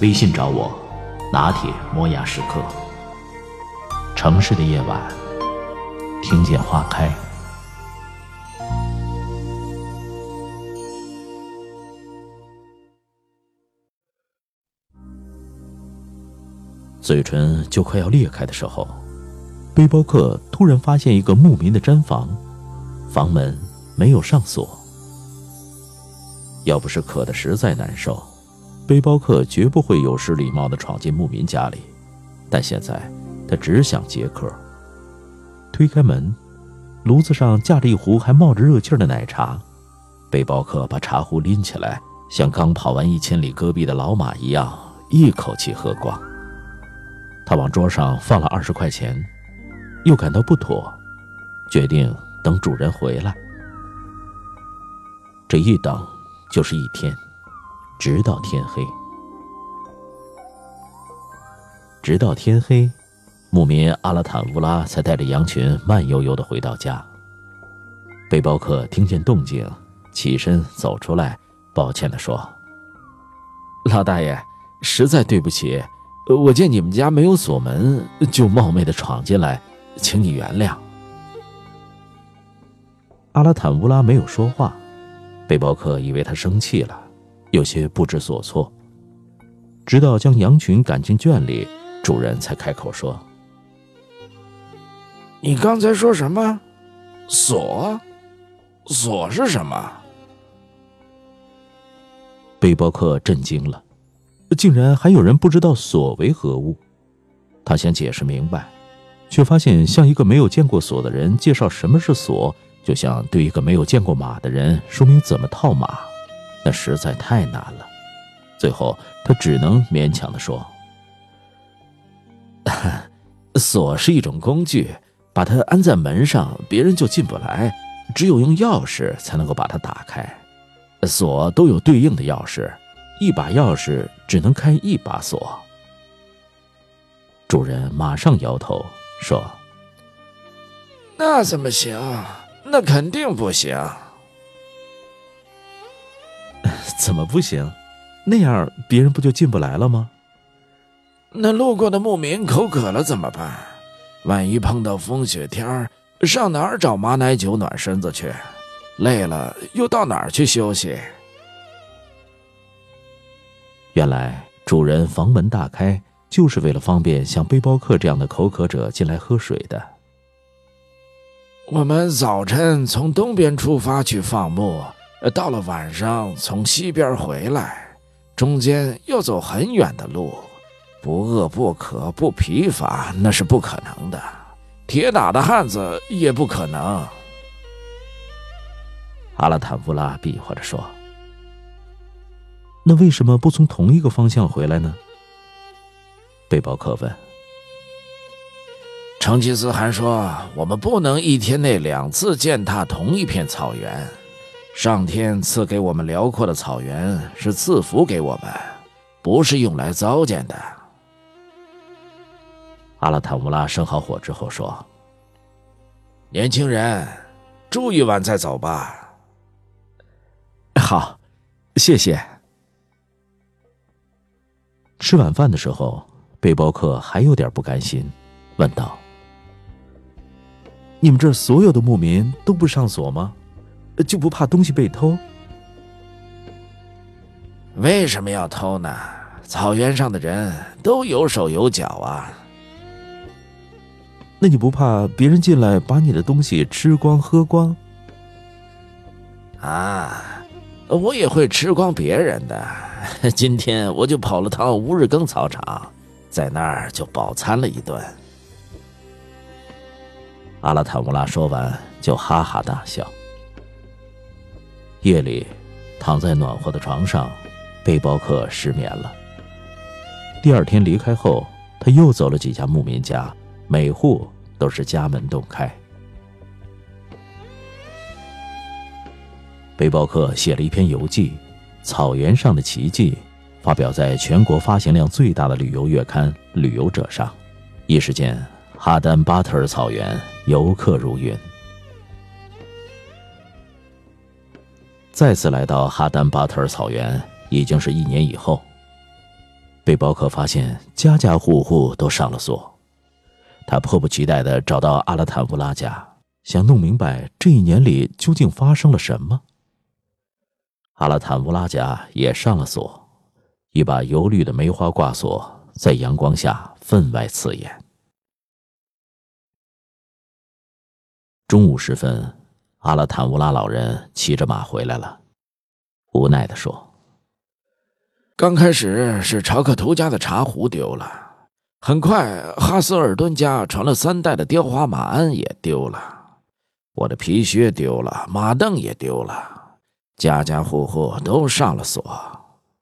微信找我，拿铁磨牙时刻。城市的夜晚，听见花开。嘴唇就快要裂开的时候，背包客突然发现一个牧民的毡房，房门没有上锁。要不是渴得实在难受，背包客绝不会有失礼貌地闯进牧民家里。但现在，他只想接客。推开门，炉子上架着一壶还冒着热气的奶茶。背包客把茶壶拎起来，像刚跑完一千里戈壁的老马一样，一口气喝光。他往桌上放了二十块钱，又感到不妥，决定等主人回来。这一等就是一天，直到天黑。直到天黑，牧民阿拉坦乌拉才带着羊群慢悠悠的回到家。背包客听见动静，起身走出来，抱歉的说：“老大爷，实在对不起。”我见你们家没有锁门，就冒昧的闯进来，请你原谅。阿拉坦乌拉没有说话，背包客以为他生气了，有些不知所措。直到将羊群赶进圈里，主人才开口说：“你刚才说什么？锁？锁是什么？背包客震惊了，竟然还有人不知道锁为何物。他想解释明白，却发现向一个没有见过锁的人介绍什么是锁，就像对一个没有见过马的人说明怎么套马，那实在太难了。最后，他只能勉强的说：“锁是一种工具，把它安在门上，别人就进不来，只有用钥匙才能够把它打开。锁都有对应的钥匙，一把钥匙只能开一把锁。”主人马上摇头说那怎么行？那肯定不行。：“ 怎么不行？那样别人不就进不来了吗？”那路过的牧民口渴了怎么办？万一碰到风雪天儿，上哪儿找马奶酒暖身子去？累了又到哪儿去休息？原来主人房门大开，就是为了方便像背包客这样的口渴者进来喝水的。我们早晨从东边出发去放牧，呃到了晚上从西边回来，中间要走很远的路，不饿不渴不疲乏那是不可能的，铁打的汉子也不可能。阿拉坦布拉比划着说：“那为什么不从同一个方向回来呢？”背包客问。成吉思汗说：“我们不能一天内两次践踏同一片草原。上天赐给我们辽阔的草原，是赐福给我们，不是用来糟践的。”阿拉坦乌拉生好火之后说年轻人，住一晚再走吧。“好，谢谢。”吃晚饭的时候，背包客还有点不甘心，问道：“你们这所有的牧民都不上锁吗？就不怕东西被偷？”为什么要偷呢？草原上的人都有手有脚啊。那你不怕别人进来把你的东西吃光喝光？啊，我也会吃光别人的。今天我就跑了趟乌日更草场，在那儿就饱餐了一顿。阿拉坦乌拉说完就哈哈大笑。夜里，躺在暖和的床上，背包客失眠了。第二天离开后，他又走了几家牧民家，每户都是家门洞开。背包客写了一篇游记《草原上的奇迹》，发表在全国发行量最大的旅游月刊《旅游者》上，一时间，哈丹巴特尔草原游客如云。再次来到哈丹巴特尔草原，已经是一年以后。背包客发现家家户户都上了锁，他迫不及待地找到阿拉坦乌拉家，想弄明白这一年里究竟发生了什么。阿拉坦乌拉家也上了锁，一把油绿的梅花挂锁在阳光下分外刺眼。中午时分，阿拉坦乌拉老人骑着马回来了，无奈地说。刚开始是查克图家的茶壶丢了，很快哈斯尔顿家传了三代的雕花马鞍也丢了，我的皮靴丢了，马凳也丢了，家家户户都上了锁。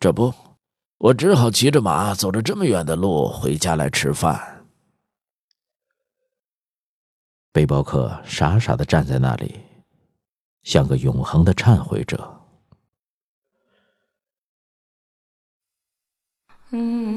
这不，我只好骑着马走着这么远的路回家来吃饭。背包客傻傻的站在那里，像个永恒的忏悔者。嗯。